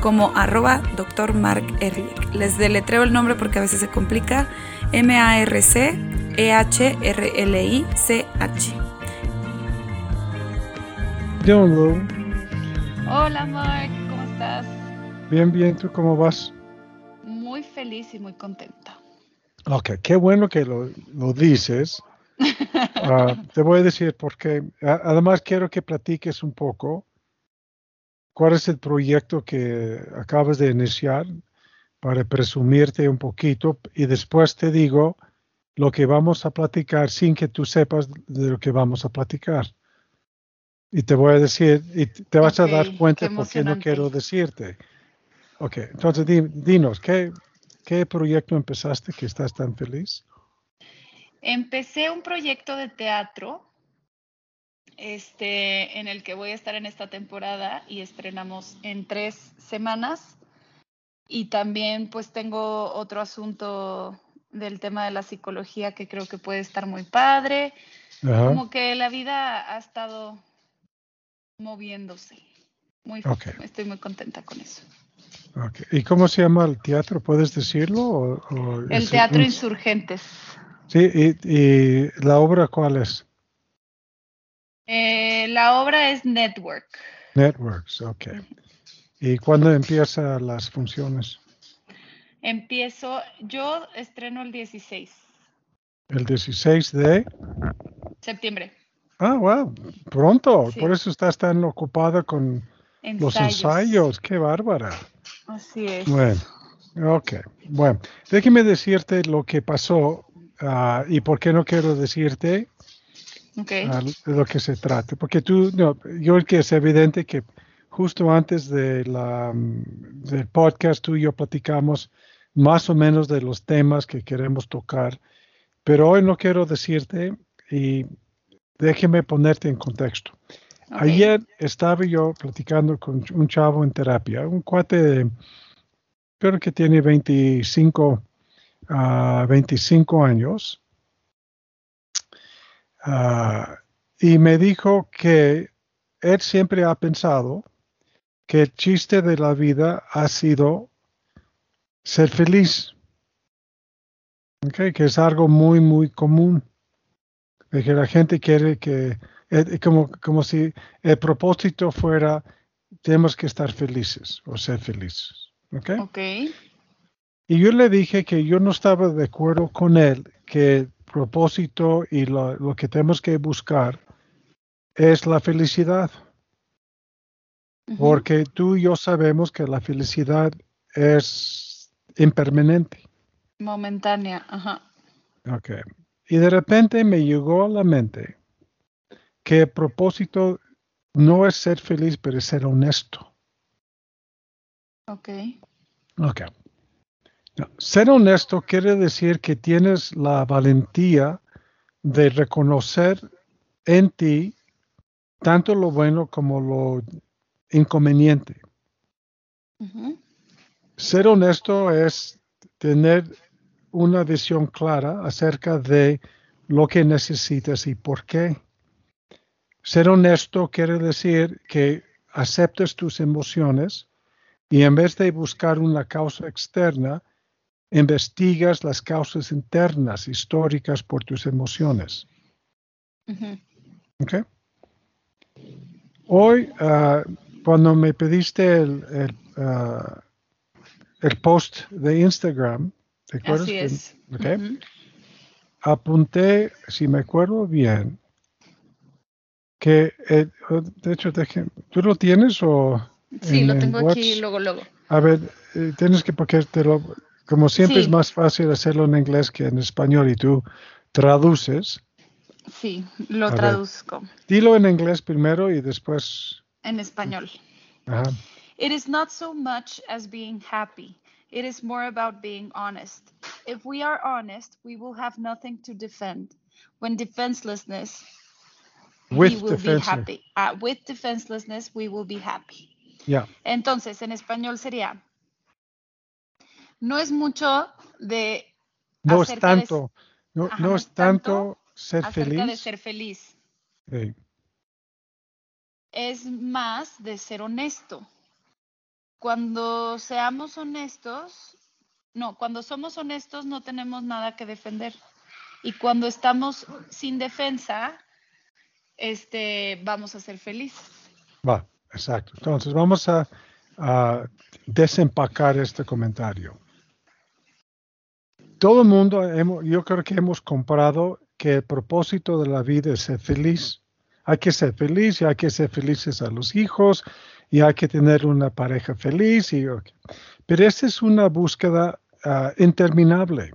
como arroba Dr. Mark Ehrlich. Les deletreo el nombre porque a veces se complica. M-A-R-C-E-H-R-L-I-C-H. Hola Mark, ¿cómo estás? Bien, bien, ¿tú cómo vas? Muy feliz y muy contenta. Ok, qué bueno que lo, dices. Ah, te voy a decir porque además quiero que platiques un poco cuál es el proyecto que acabas de iniciar para presumirte un poquito y después te digo lo que vamos a platicar sin que tú sepas de lo que vamos a platicar. Y te voy a decir, y te vas a dar cuenta porque no quiero decirte. Ok, entonces dinos, ¿qué, ¿qué proyecto empezaste que estás tan feliz? Empecé un proyecto de teatro este, en el que voy a estar en esta temporada y estrenamos en tres semanas. Y también pues tengo otro asunto del tema de la psicología que creo que puede estar muy padre. Como que la vida ha estado moviéndose. Muy, Estoy muy contenta con eso. ¿Y cómo se llama el teatro? ¿Puedes decirlo? el Teatro Insurgentes. Sí, y, la obra cuál es? Eh, la obra es Network. Networks, ok. ¿Y cuándo empiezan las funciones? Empiezo, yo estreno el 16. ¿El 16 de? Septiembre. Ah, wow, pronto. Por eso estás tan ocupada con los ensayos. Qué bárbara. Así es. Bueno, ok. Bueno, déjeme decirte lo que pasó ah, y por qué no quiero decirte de lo que se trata. Porque tú, no, yo creo que es evidente que justo antes de la, del podcast tú y yo platicamos más o menos de los temas que queremos tocar, pero hoy no quiero decirte y déjeme ponerte en contexto. Ayer estaba yo platicando con un chavo en terapia, un cuate de, creo que tiene 25, uh, 25 años, Ah, y me dijo que él siempre ha pensado que el chiste de la vida ha sido ser feliz. que es algo muy, muy común. De que la gente quiere que, eh, como, como si el propósito fuera, tenemos que estar felices o ser felices. Okay. Y yo le dije que yo no estaba de acuerdo con él, que propósito y lo, que tenemos que buscar es la felicidad. Porque tú y yo sabemos que la felicidad es impermanente. Momentánea, ajá. Ok. Y de repente me llegó a la mente que el propósito no es ser feliz, pero es ser honesto. Ok. Ok. Ser honesto quiere decir que tienes la valentía de reconocer en ti tanto lo bueno como lo inconveniente. Ser honesto es tener una visión clara acerca de lo que necesitas y por qué. Ser honesto quiere decir que aceptes tus emociones y en vez de buscar una causa externa, investigas las causas internas históricas por tus emociones. Hoy, ah, cuando me pediste el, ah, el, post de Instagram, ¿te acuerdas? Así es. Apunté, si me acuerdo bien, que, eh, de hecho, ¿tú lo tienes o...? Sí, lo tengo aquí luego, luego. A ver, eh, tienes que, porque te lo, como siempre es más fácil hacerlo en inglés que en español y tú traduces. Sí, lo traduzco. dilo en inglés primero y después. En español. It is not so much as being happy. It is more about being honest. if we are honest, we will have nothing to defend. When defenselessness, we will be happy. Uh, with defenselessness, we will be happy. Yeah. Entonces, en español sería, no es mucho de... No es tanto, no, no, es tanto, ser feliz. de ser feliz. Sí. Es más de ser honesto. Cuando seamos honestos, no, cuando somos honestos no tenemos nada que defender. Y cuando estamos sin defensa, este, vamos a ser felices. Va, exacto. Entonces vamos a, desempacar este comentario. Todo el mundo, yo creo que hemos comprado que el propósito de la vida es ser feliz. Hay que ser feliz y hay que ser felices a los hijos y hay que tener una pareja feliz. Pero esta es una búsqueda ah, interminable.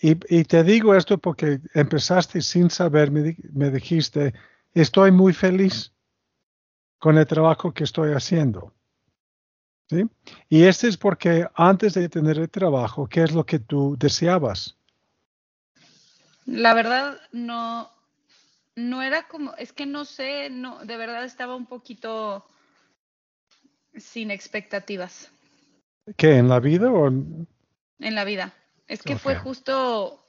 Y, te digo esto porque empezaste sin saber, me, dijiste, estoy muy feliz con el trabajo que estoy haciendo. ¿Sí? Y este es porque antes de tener el trabajo, ¿qué es lo que tú deseabas? La verdad, no, no era como, es que no sé, no, de verdad estaba un poquito sin expectativas. ¿Qué, en la vida o en la vida? Es que fue justo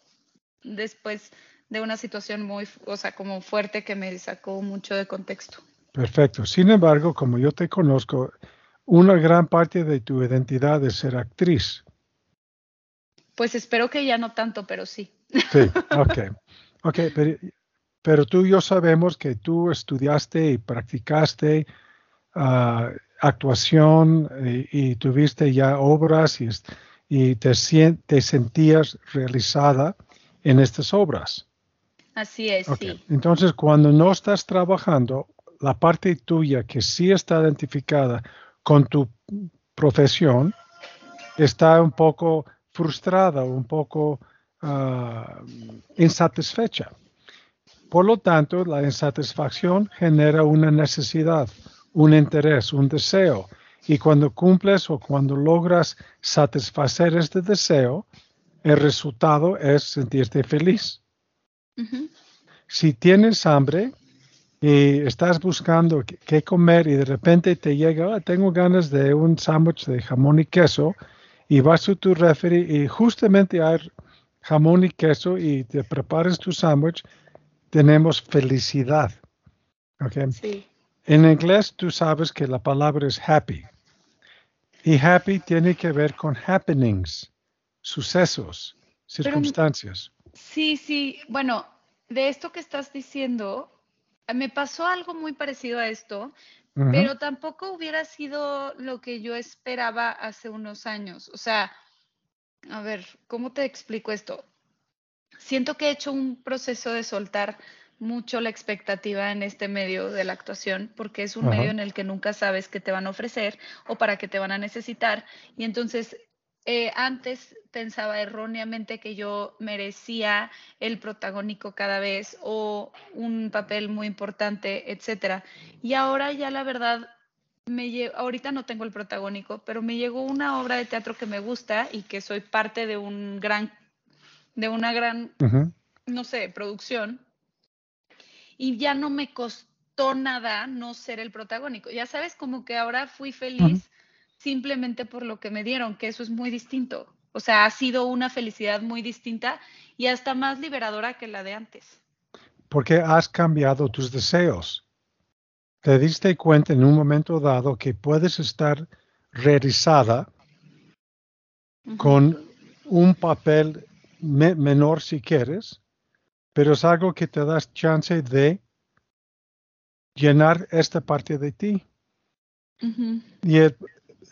después de una situación muy, o sea, como fuerte que me sacó mucho de contexto. Perfecto. Sin embargo, como yo te conozco, una gran parte de tu identidad es ser actriz. Pues espero que ya no tanto, pero sí. Sí, ok. Ok, pero, tú y yo sabemos que tú estudiaste y practicaste ah, actuación y, y, tuviste ya obras y, y te, te sentías realizada en estas obras. Así es, sí. Entonces, cuando no estás trabajando, la parte tuya que sí está identificada con tu profesión está un poco frustrada, un poco ah, insatisfecha. Por lo tanto, la insatisfacción genera una necesidad, un interés, un deseo. Y cuando cumples o cuando logras satisfacer este deseo, el resultado es sentirte feliz. Si tienes hambre y estás buscando qué comer y de repente te llega, ah, tengo ganas de un sándwich de jamón y queso, y vas a tu refri y justamente hay jamón y queso y te preparas tu sándwich, tenemos felicidad. En inglés tú sabes que la palabra es happy. Y happy tiene que ver con happenings, sucesos, circunstancias. sí, sí. Bueno, de esto que estás diciendo, me pasó algo muy parecido a esto, pero tampoco hubiera sido lo que yo esperaba hace unos años. O sea, a ver, ¿cómo te explico esto? Siento que he hecho un proceso de soltar mucho la expectativa en este medio de la actuación, porque es un medio en el que nunca sabes qué te van a ofrecer o para qué te van a necesitar. Y entonces, eh, antes pensaba erróneamente que yo merecía el protagónico cada vez o un papel muy importante, etcétera. Y ahora ya la verdad me ahorita no tengo el protagónico, pero me llegó una obra de teatro que me gusta y que soy parte de un gran, de una gran, no sé, producción y ya no me costó nada no ser el protagónico. Ya sabes, como que ahora fui feliz simplemente por lo que me dieron, que eso es muy distinto. O sea, ha sido una felicidad muy distinta y hasta más liberadora que la de antes. Porque has cambiado tus deseos. Te diste cuenta en un momento dado que puedes estar realizada con un papel menor si quieres, pero es algo que te das chance de llenar esta parte de ti. Y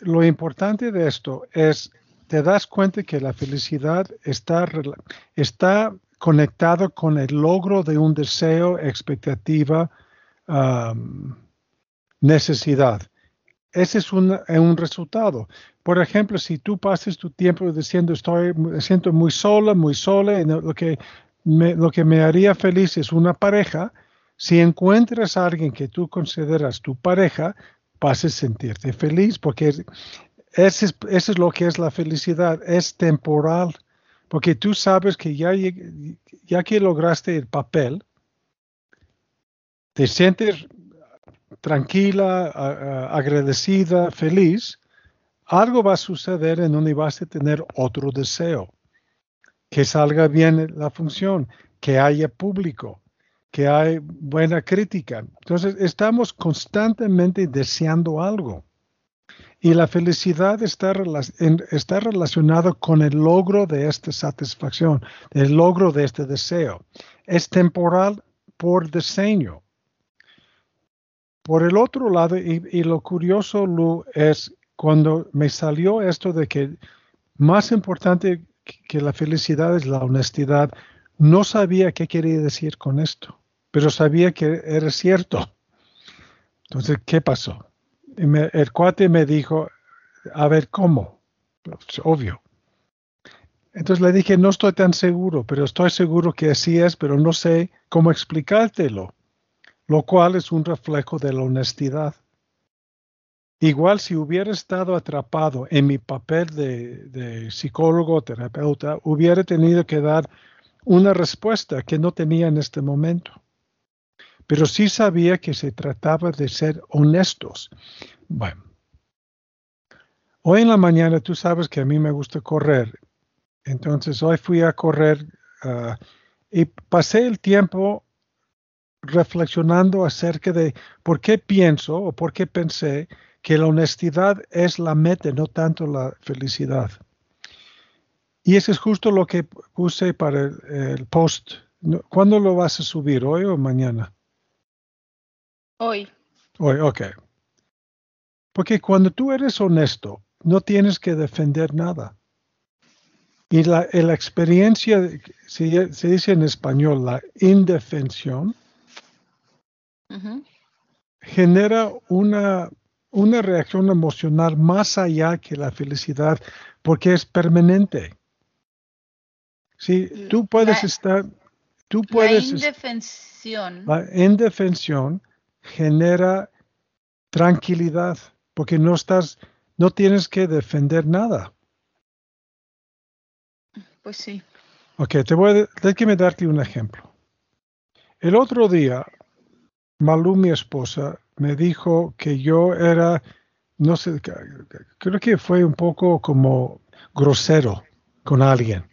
lo importante de esto es, te das cuenta que la felicidad está, está con el logro de un deseo, expectativa, necesidad. Ese es un, un, resultado. Por ejemplo, si tú pasas tu tiempo diciendo estoy, me siento muy sola, muy sola, lo que lo que me haría feliz es una pareja. Si encuentras a alguien que tú consideras tu pareja, vas a sentirte feliz, porque eso es, lo que es la felicidad, es temporal porque tú sabes que ya, ya que lograste el papel, te sientes tranquila, agradecida, feliz, algo va a suceder en donde vas a tener otro deseo. Que salga bien la función, que haya público, que haya buena crítica. Entonces, estamos constantemente deseando algo. Y la felicidad está, está relacionada con el logro de esta satisfacción, el logro de este deseo. Es temporal por diseño. Por el otro lado, y, lo curioso, Lu, es cuando me salió esto de que más importante que la felicidad es la honestidad, no sabía qué quería decir con esto, pero sabía que era cierto. Entonces, ¿qué pasó? el cuate me dijo, a ver, ¿cómo? Pues, obvio. Entonces le dije, no estoy tan seguro, pero estoy seguro que así es, pero no sé cómo explicártelo lo cual es un reflejo de la honestidad. Igual si hubiera estado atrapado en mi papel de, de psicólogo, terapeuta, hubiera tenido que dar una respuesta que no tenía en este momento. Pero sí sabía que se trataba de ser honestos. Bueno, hoy en la mañana tú sabes que a mí me gusta correr. Entonces hoy fui a correr ah, y pasé el tiempo reflexionando acerca de por qué pienso o por qué pensé que la honestidad es la meta, no tanto la felicidad. Y eso es justo lo que puse para el, post. ¿Cuándo lo vas a subir? ¿Hoy o mañana? Hoy. Hoy, ok. Porque cuando tú eres honesto, no tienes que defender nada. Y la, la experiencia, se, se dice en español, la indefensión, genera una, una reacción emocional más allá que la felicidad, porque es permanente. Sí, tú puedes estar, tú puedes. La indefensión. La indefensión genera tranquilidad, porque no estás, no tienes que defender nada. Pues sí. Ok, te voy a, déjame darte un ejemplo. El otro día Malú, mi esposa, me dijo que yo era, no sé, creo que fue un poco como grosero con alguien.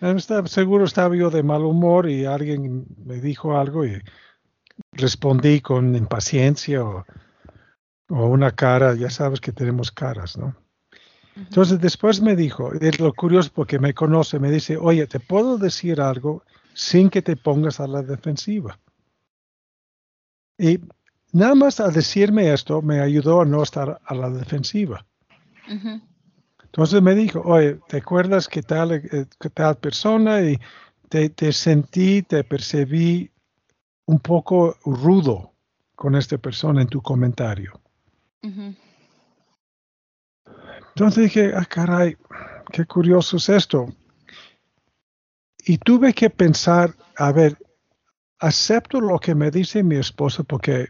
estaba, seguro estaba yo de mal humor y alguien me dijo algo y respondí con impaciencia o, una cara, ya sabes que tenemos caras, ¿no? Entonces después me dijo, es lo curioso porque me conoce, me dice, oye, ¿te puedo decir algo sin que te pongas a la defensiva? Y nada más al decirme esto me ayudó a no estar a la defensiva. Entonces me dijo, oye, ¿te acuerdas que tal, eh, tal persona y te, sentí, te percibí un poco rudo con esta persona en tu comentario? Entonces dije, ah, caray, qué curioso es esto. Y tuve que pensar, a ver, acepto lo que me dice mi esposa porque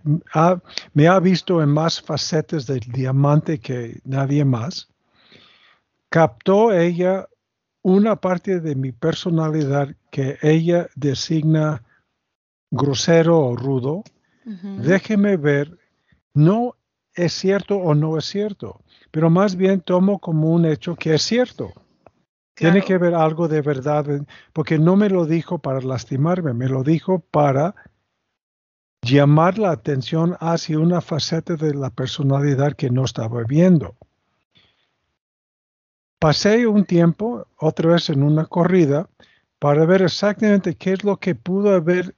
me ha visto en más facetas del diamante que nadie más. Captó ella una parte de mi personalidad que ella designa grosero o rudo. Déjeme ver, no es cierto o no es cierto, pero más bien tomo como un hecho que es cierto. Tiene que haber algo de verdad, porque no me lo dijo para lastimarme, me lo dijo para llamar la atención hacia una faceta de la personalidad que no estaba viendo. Pasé un tiempo, otra vez en una corrida, para ver exactamente qué es lo que pudo haber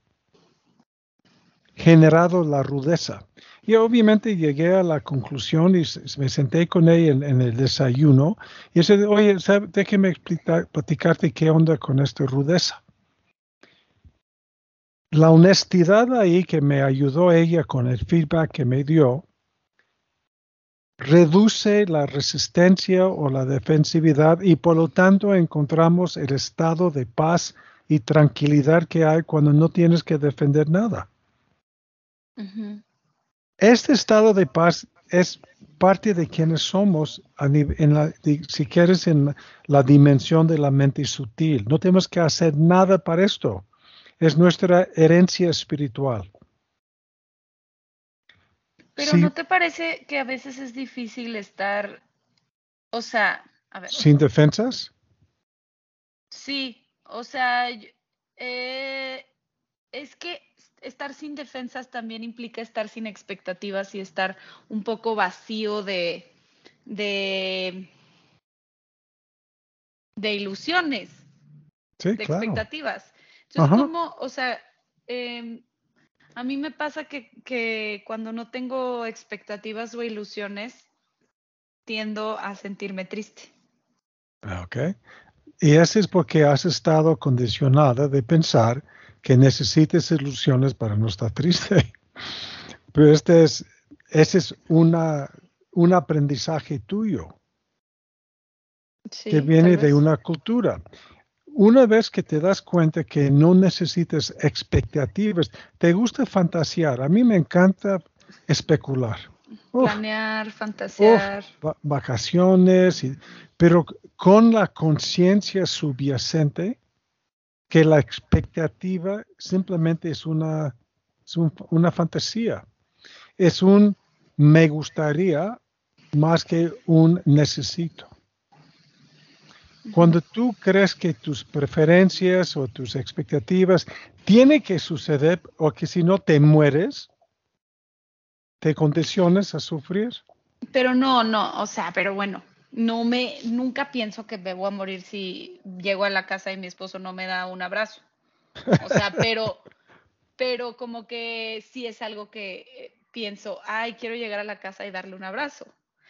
generado la rudeza. Y obviamente llegué a la conclusión y me senté con ella en, el desayuno y dice, oye, déjeme explicar, platicarte qué onda con esta rudeza. La honestidad ahí que me ayudó ella con el feedback que me dio, reduce la resistencia o la defensividad y por lo tanto encontramos el estado de paz y tranquilidad que hay cuando no tienes que defender nada. Este estado de paz es parte de quienes somos, en la, si quieres, en la dimensión de la mente sutil. No tenemos que hacer nada para esto. Es nuestra herencia espiritual. Pero ¿no te parece que a veces es difícil estar, o sea, a ver. ¿Sin defensas? Sí, o sea, eh, es que estar sin defensas también implica estar sin expectativas y estar un poco vacío de, de, de ilusiones, de expectativas. Entonces, como, o sea, em, a mí me pasa que, que cuando no tengo expectativas o ilusiones, tiendo a sentirme triste. Ah, ok. Y eso es porque has estado condicionada de pensar que necesites ilusiones para no estar triste. Pero este es, ese es una, un aprendizaje tuyo que viene de una cultura. Una vez que te das cuenta que no necesitas expectativas, te gusta fantasear. A mí me encanta especular. Planear, fantasear. vacaciones, pero con la conciencia subyacente que la expectativa simplemente es una, una fantasía. Es un me gustaría más que un necesito. Cuando tú crees que tus preferencias o tus expectativas tienen que suceder o que si no te mueres, te condiciones a sufrir. Pero no, no, o sea, pero bueno, no me, nunca pienso que me voy a morir si llego a la casa y mi esposo no me da un abrazo. O sea, pero, pero como que sí es algo que eh, pienso, ay, quiero llegar a la casa y darle un abrazo.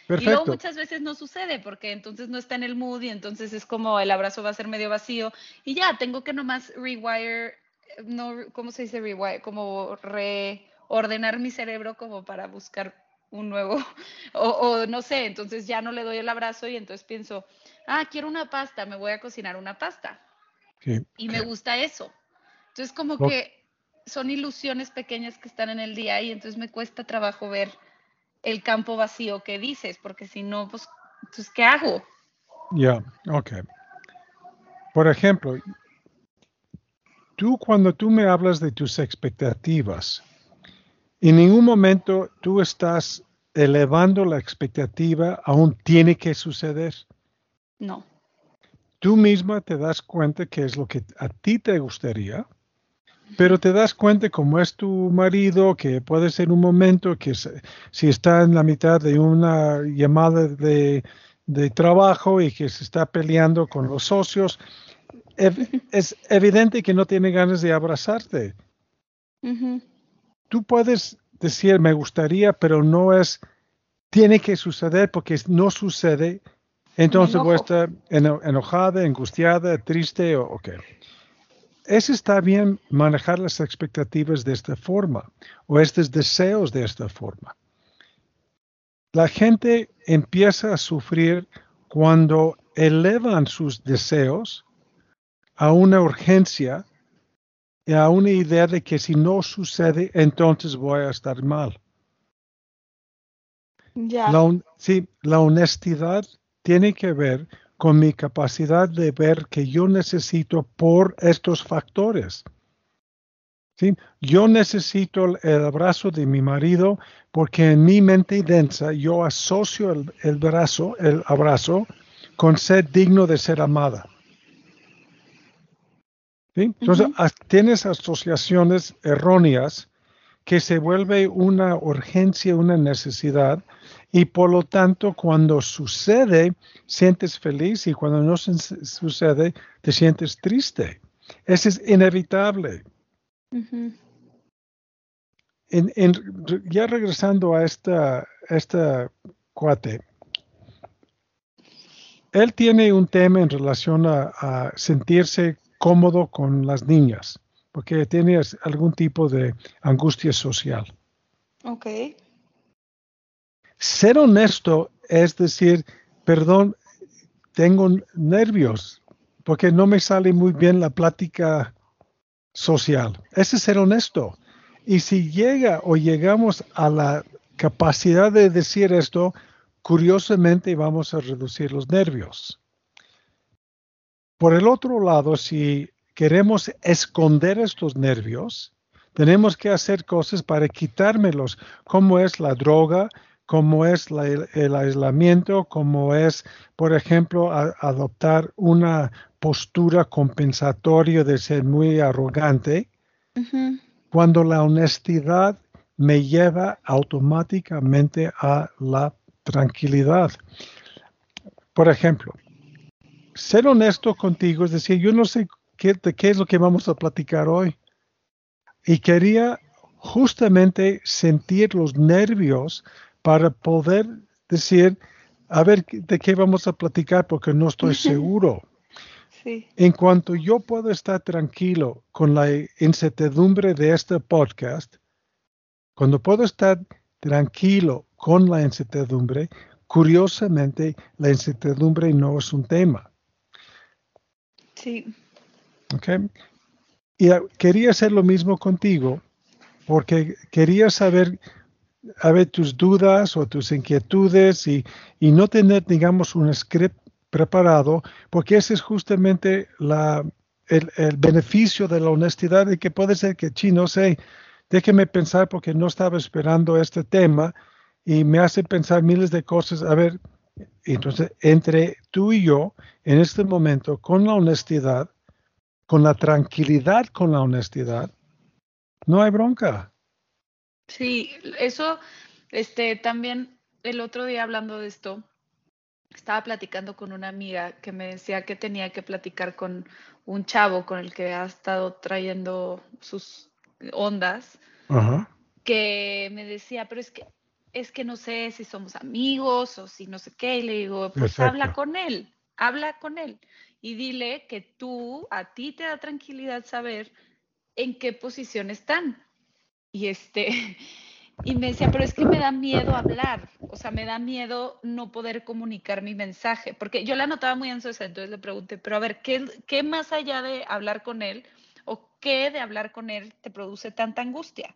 Y luego muchas veces no sucede porque entonces no está en el mood y entonces es como el abrazo va a ser medio vacío y ya, tengo que nomás rewire, no, ¿cómo se dice rewire? Como reordenar mi cerebro como para buscar un nuevo, o, no sé, entonces ya no le doy el abrazo y entonces pienso, ah, quiero una pasta, me voy a cocinar una pasta. Y me gusta eso. Entonces como que son ilusiones pequeñas que están en el día y entonces me cuesta trabajo ver el campo vacío que dices, porque si no, pues, pues ¿qué hago? Ya, ok. Por ejemplo, tú cuando tú me hablas de tus expectativas, en ningún momento tú estás elevando la expectativa, aún tiene que suceder. No. Tú misma te das cuenta que es lo que a ti te gustaría, pero te das cuenta como es tu marido, que puede ser un momento que si está en la mitad de una llamada de, trabajo y que se está peleando con los socios, es evidente que no tiene ganas de abrazarte tú puedes decir me gustaría, pero no es, tiene que suceder porque no sucede. Entonces voy a estar enojada, angustiada, triste o ok. Es está bien manejar las expectativas de esta forma o estos deseos de esta forma. La gente empieza a sufrir cuando elevan sus deseos a una urgencia a una idea de que si no sucede, entonces voy a estar mal. La, sí, la honestidad tiene que ver con mi capacidad de ver que yo necesito por estos factores. ¿Sí? Yo necesito el, abrazo de mi marido porque en mi mente densa yo asocio el, el, brazo, el abrazo con ser digno de ser amada. Entonces, tienes asociaciones erróneas que se vuelve una urgencia, una necesidad, y por lo tanto, cuando sucede, sientes feliz y cuando no sucede, te sientes triste. Eso es inevitable. ya regresando a esta, esta cuate, él tiene un tema en relación a sentirse cómodo con las niñas, porque tiene algún tipo de angustia social. Ok. Ser honesto es decir, perdón, tengo nervios, porque no me sale muy bien la plática social. Ese es ser honesto. Y si llega o llegamos a la capacidad de decir esto curiosamente vamos a reducir los nervios. Por el otro lado, si queremos esconder estos nervios, tenemos que hacer cosas para quitármelos, como es la droga, como es el aislamiento, como es, por ejemplo, adoptar una postura compensatoria de ser muy arrogante, cuando la honestidad me lleva automáticamente a la tranquilidad. Por ejemplo, ser honesto contigo es decir, yo no sé qué, de qué es lo que vamos a platicar hoy. Y quería justamente sentir los nervios para poder decir, a ver, ¿de qué vamos a platicar? Porque no estoy seguro. En cuanto yo puedo estar tranquilo con la incertidumbre de este podcast, cuando puedo estar tranquilo con la incertidumbre, curiosamente la incertidumbre no es un tema. Sí. Okay. Y ah, quería hacer lo mismo contigo porque quería saber a tus dudas o tus inquietudes y, y, no tener, digamos, un script preparado, porque ese es justamente la, el, el, beneficio de la honestidad de que puede ser que, sí, no sé, déjeme pensar porque no estaba esperando este tema y me hace pensar miles de cosas. A ver, entonces, entre tú y yo, en este momento, con la honestidad, con la tranquilidad, con la honestidad, no hay bronca. Sí, eso, este, también el otro día hablando de esto, estaba platicando con una amiga que me decía que tenía que platicar con un chavo con el que ha estado trayendo sus ondas, que me decía, pero es que es que no sé si somos amigos o si no sé qué, y le digo, pues habla con él, habla con él y dile que tú, a ti te da tranquilidad saber en qué posición están. Y este, y me decía, pero es que me da miedo hablar, o sea, me da miedo no poder comunicar mi mensaje, porque yo la notaba muy ansiosa, entonces le pregunté, pero a ver, ¿qué, qué más allá de hablar con él o qué de hablar con él te produce tanta angustia?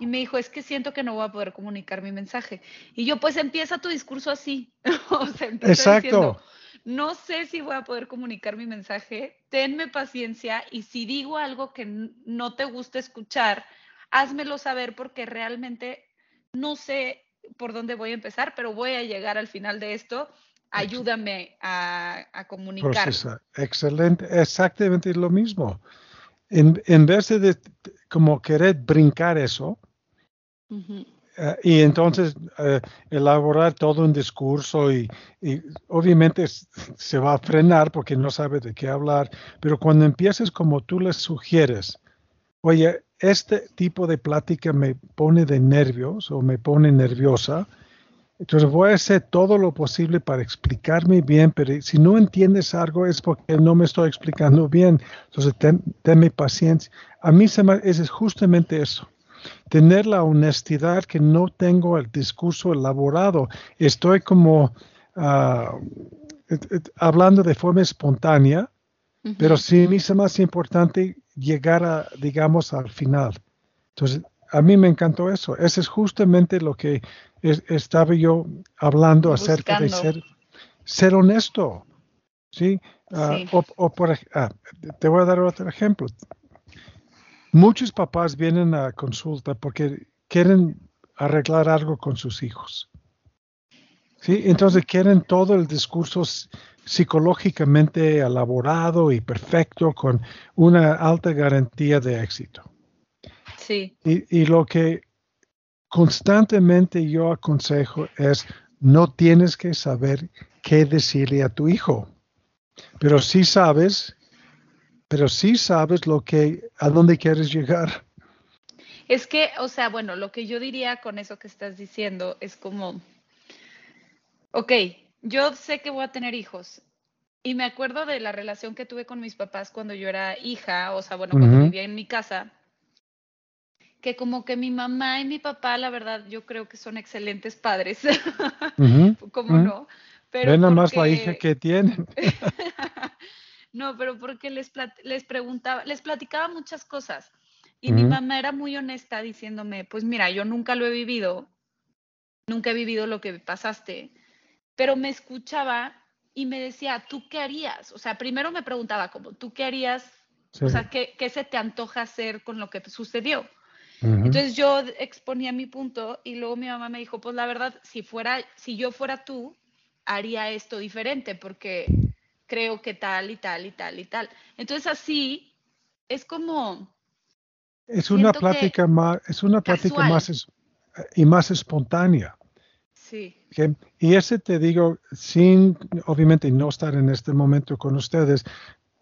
Y me dijo, es que siento que no voy a poder comunicar mi mensaje. Y yo, pues empieza tu discurso así. o sea, Exacto. Diciendo, no sé si voy a poder comunicar mi mensaje, tenme paciencia y si digo algo que no te gusta escuchar, házmelo saber porque realmente no sé por dónde voy a empezar, pero voy a llegar al final de esto. Ayúdame a, a comunicar. Excelente, exactamente lo mismo en, vez de, como querer brincar eso, eh, y entonces eh, elaborar todo un discurso y, obviamente se va a frenar porque no sabe de qué hablar, pero cuando empieces como tú les sugieres, oye, este tipo de plática me pone de nervios o me pone nerviosa, entonces voy a hacer todo lo posible para explicarme bien, pero si no entiendes algo es porque no me estoy explicando bien. Entonces ten, paciencia. A mí se me, es justamente eso. Tener la honestidad que no tengo el discurso elaborado. Estoy como ah, hablando de forma espontánea, pero sí me es más importante llegar a, digamos, al final. Entonces, a mí me encantó eso. Ese es justamente lo que estaba yo hablando acerca de ser, ser honesto. ¿sí? Ah, o, por, ah, te voy a dar otro ejemplo. Muchos papás vienen a consulta porque quieren arreglar algo con sus hijos. ¿sí? Entonces quieren todo el discurso psicológicamente elaborado y perfecto con una alta garantía de éxito. Sí. Y, y lo que constantemente yo aconsejo es no tienes que saber qué decirle a tu hijo, pero sí sabes, pero sí sabes lo que, a dónde quieres llegar. Es que, o sea, bueno, lo que yo diría con eso que estás diciendo es como, ok, yo sé que voy a tener hijos y me acuerdo de la relación que tuve con mis papás cuando yo era hija, o sea, bueno, cuando vivía en mi casa que como que mi mamá y mi papá, la verdad, yo creo que son excelentes padres. ¿Cómo no? Pero Ven nada más la hija que tienen. no, pero porque les, les preguntaba, les platicaba muchas cosas. Y mi mamá era muy honesta diciéndome, pues mira, yo nunca lo he vivido, nunca he vivido lo que pasaste, pero me escuchaba y me decía, ¿tú qué harías? O sea, primero me preguntaba como, ¿tú qué harías? O sea, ¿qué, ¿qué, se te antoja hacer con lo que Entonces yo exponía mi punto y luego mi mamá me dijo, pues la verdad, si fuera, si yo fuera tú, haría esto diferente porque creo que tal y tal y tal y tal. Entonces así es como... Es una plática más, es una plática más y más espontánea. Sí. Y ese te digo, sin obviamente no estar en este momento con ustedes,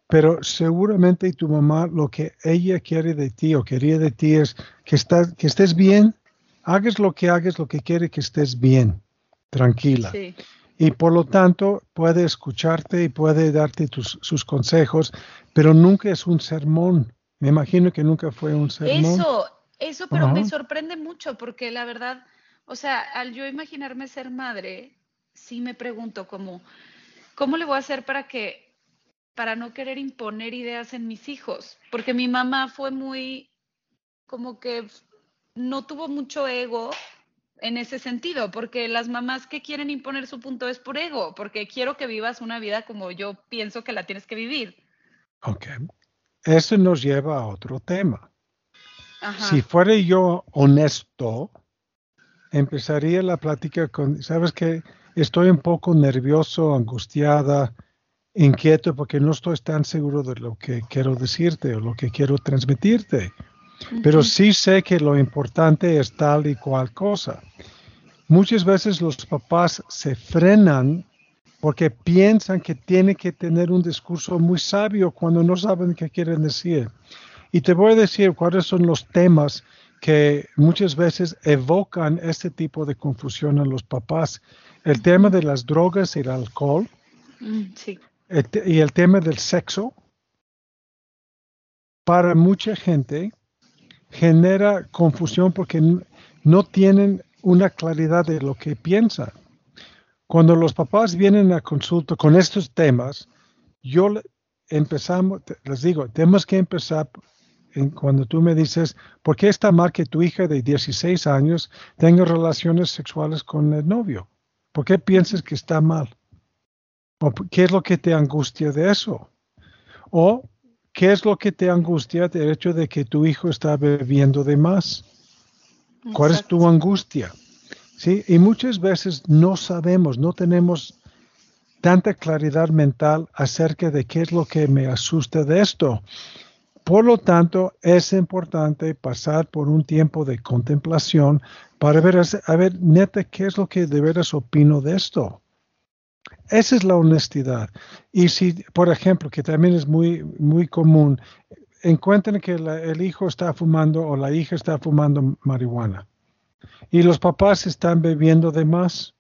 pero seguramente tu mamá lo que ella quiere de ti o quería de ti es que, estás, que estés bien, hagas lo que hagas, lo que quiere que estés bien, tranquila. Sí. Y por lo tanto puede escucharte y puede darte sus consejos, pero nunca es un sermón. Me imagino que nunca fue un sermón. Eso, eso, pero me sorprende mucho porque la verdad o sea, al yo imaginarme ser madre, sí me pregunto cómo, ¿cómo le voy a hacer para que, para no querer imponer ideas en mis hijos? Porque mi mamá fue muy, como que no tuvo mucho ego en ese sentido, porque las mamás que quieren imponer su punto es por ego, porque quiero que vivas una vida como yo pienso que la tienes que vivir. Ok. Eso nos lleva a otro tema. Si fuera yo honesto, empezaría la plática con, sabes que estoy un poco nervioso, angustiada, inquieto porque no estoy tan seguro de lo que quiero decirte o lo que quiero transmitirte. Pero sí sé que lo importante es tal y cual cosa. Muchas veces los papás se frenan porque piensan que tiene que tener un discurso muy sabio cuando no saben qué quieren decir. Y te voy a decir cuáles son los temas que muchas veces evocan este tipo de confusión en los papás. El tema de las drogas y el alcohol. Y el tema del sexo. Para mucha gente genera confusión porque no tienen una claridad de lo que piensan. Cuando los papás vienen a consulta con estos temas, yo empezamos, les digo, tenemos que empezar cuando tú me dices, ¿por qué está mal que tu hija de 16 años tenga relaciones sexuales con el novio? ¿Por qué piensas que está mal? ¿O qué es lo que te angustia de eso? ¿O qué es lo que te angustia del hecho de que tu hijo está bebiendo de más? ¿Cuál es tu angustia? ¿Sí? Y muchas veces no sabemos, no tenemos tanta claridad mental acerca de qué es lo que me asusta de esto. Por lo tanto, es importante pasar por un tiempo de contemplación para ver, a ver, neta, qué es lo que de veras opino de esto. Esa es la honestidad. Y si, por ejemplo, que también es muy, muy común, encuentren que el hijo está fumando o la hija está fumando marihuana y los papás están bebiendo de más,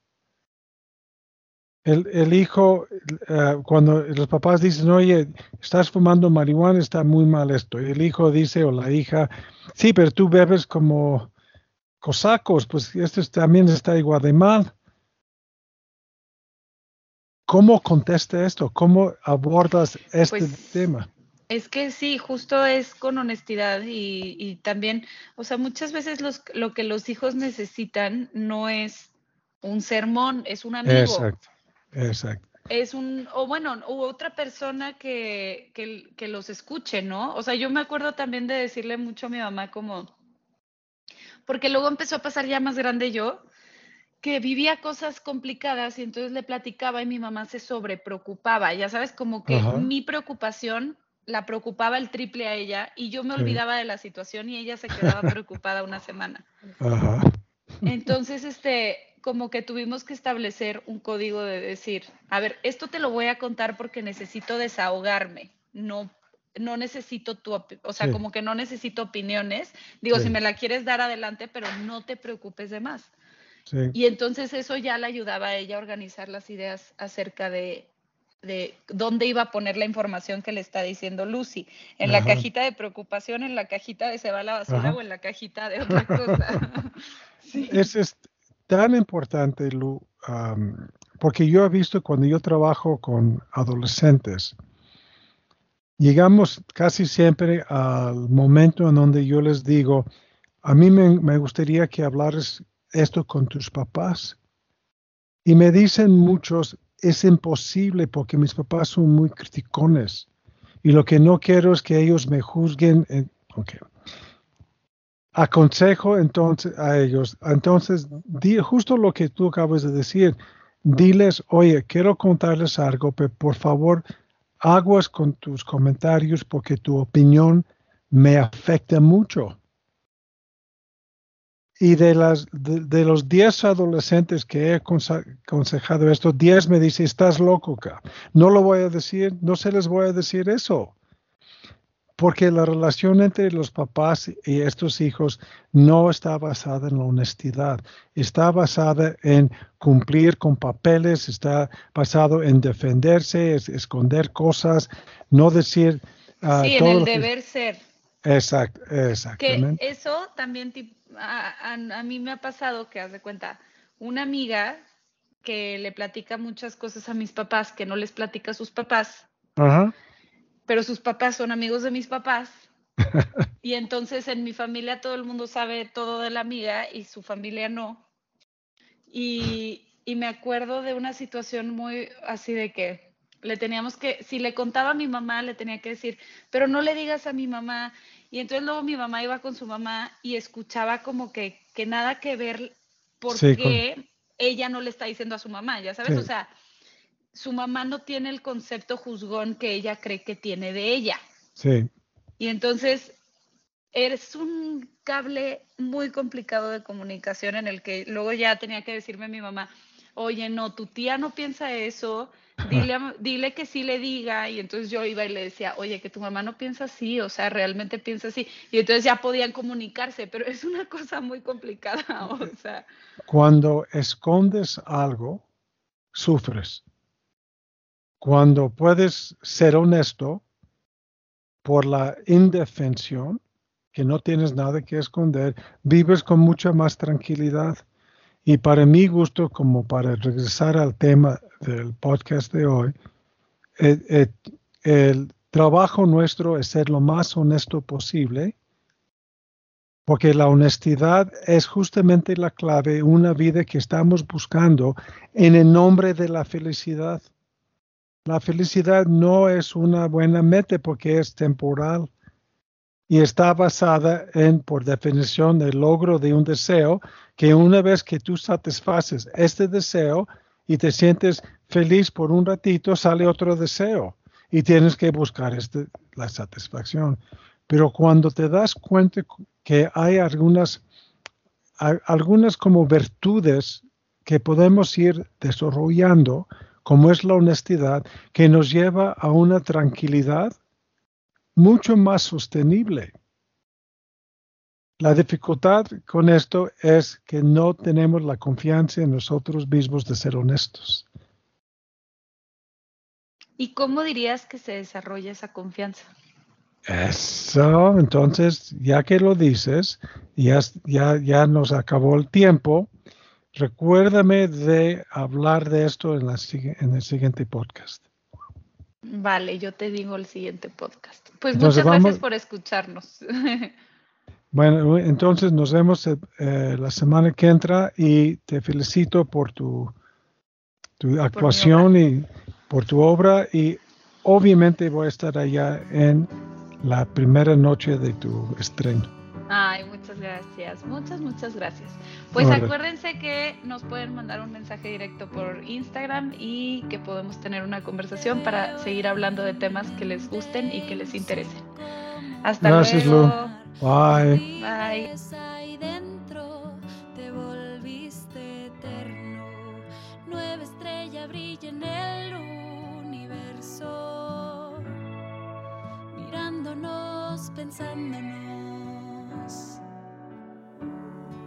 el, hijo, eh, cuando los papás dicen, oye, estás fumando marihuana, está muy mal esto. El hijo dice, o la hija, sí, pero tú bebes como cosacos, pues esto también está igual de mal. ¿Cómo contesta esto? ¿Cómo abordas este pues, tema? Es que sí, justo es con honestidad y, y también, o sea, muchas veces los, lo que los hijos necesitan no es un sermón, es un amigo. Exacto Exacto. Es un, o bueno, u otra persona que, que, los escuche, ¿no? O sea, yo me acuerdo también de decirle mucho a mi mamá como, porque luego empezó a pasar ya más grande yo, que vivía cosas complicadas y entonces le platicaba y mi mamá se sobrepreocupaba, ya sabes, como que mi preocupación la preocupaba el triple a ella y yo me olvidaba de la situación y ella se quedaba preocupada una semana. Ajá. Entonces, este, como que tuvimos que establecer un código de decir, a ver, esto te lo voy a contar porque necesito desahogarme, no no necesito tu, o sea, como que no necesito opiniones. Digo, si me la quieres dar adelante, pero no te preocupes de más. Y entonces eso ya le ayudaba a ella a organizar las ideas acerca de, de dónde iba a poner la información que le está diciendo Lucy. En la cajita de preocupación, en la cajita de se va a la basura o en la cajita de otra cosa. sí. es, tan importante, Lu, porque yo he visto cuando yo trabajo con adolescentes, llegamos casi siempre al momento en donde yo les digo, a mí me, me gustaría que hablaras esto con tus papás. Y me dicen muchos, es imposible porque mis papás son muy criticones y lo que no quiero es que ellos me juzguen. Aconsejo entonces a ellos, entonces, di, justo lo que tú acabas de decir, diles, oye, quiero contarles algo, pero por favor, aguas con tus comentarios porque tu opinión me afecta mucho. Y de, las, de, los 10 adolescentes que he aconsejado esto, 10 me dicen, estás loco, no lo voy a decir, no se les voy a decir eso. Porque la relación entre los papás y estos hijos no está basada en la honestidad, está basada en cumplir con papeles, está basado en defenderse, esconder cosas, no decir... Uh, sí, en el deber ser. Exacto, exactamente. Que eso también a, mí me ha pasado que, haz de cuenta, una amiga que le platica muchas cosas a mis papás que no les platica a sus papás, pero sus papás son amigos de mis papás. y entonces en mi familia todo el mundo sabe todo de la amiga y su familia no. Y, y me acuerdo de una situación muy así de que le teníamos que, si le contaba a mi mamá, le tenía que decir, pero no le digas a mi mamá y entonces luego mi mamá iba con su mamá y escuchaba como que, que nada que ver porque ella no le está diciendo a su mamá, ya sabes, o sea, su mamá no tiene el concepto juzgón que ella cree que tiene de ella. Sí. Y entonces es un cable muy complicado de comunicación en el que luego ya tenía que decirme a mi mamá, oye, no, tu tía no piensa eso, dile, dile que sí le diga. Y entonces yo iba y le decía, oye, que tu mamá no piensa así, o sea, realmente piensa así. Y entonces ya podían comunicarse, pero es una cosa muy complicada, o sea. Cuando escondes algo, sufres. Cuando puedes ser honesto por la indefensión, que no tienes nada que esconder, vives con mucha más tranquilidad. Y para mi gusto, como para regresar al tema del podcast de hoy, eh, eh, el, trabajo nuestro es ser lo más honesto posible, porque la honestidad es justamente la clave, una vida que estamos buscando en el nombre de la felicidad. La felicidad no es una buena meta porque es temporal y está basada en, por definición, el logro de un deseo que una vez que tú satisfaces este deseo y te sientes feliz por un ratito, sale otro deseo y tienes que buscar este, la satisfacción. Pero cuando te das cuenta que hay algunas, algunas como virtudes que podemos ir desarrollando, como es la honestidad, que nos lleva a una tranquilidad mucho más sostenible. La dificultad con esto es que no tenemos la confianza en nosotros mismos de ser honestos. ¿Y cómo dirías que se desarrolla esa confianza? Eso, entonces, ya que lo dices, ya, ya, ya nos acabó el tiempo, recuérdame de hablar de esto en, la, en el siguiente podcast. Vale, yo te digo el siguiente podcast. Pues muchas gracias por escucharnos. Bueno, entonces nos vemos eh, eh, la semana que entra y te felicito por tu, tu actuación y por tu obra y obviamente voy a estar allá en la primera noche de tu estreno. Ay, muchas gracias, muchas, muchas gracias. Pues acuérdense que nos pueden mandar un mensaje directo por Instagram y que podemos tener una conversación para seguir hablando de temas que les gusten y que les interesen. Hasta gracias, luego. Bye. Bye. Nueva estrella brilla en el universo. Mirándonos, pensándonos.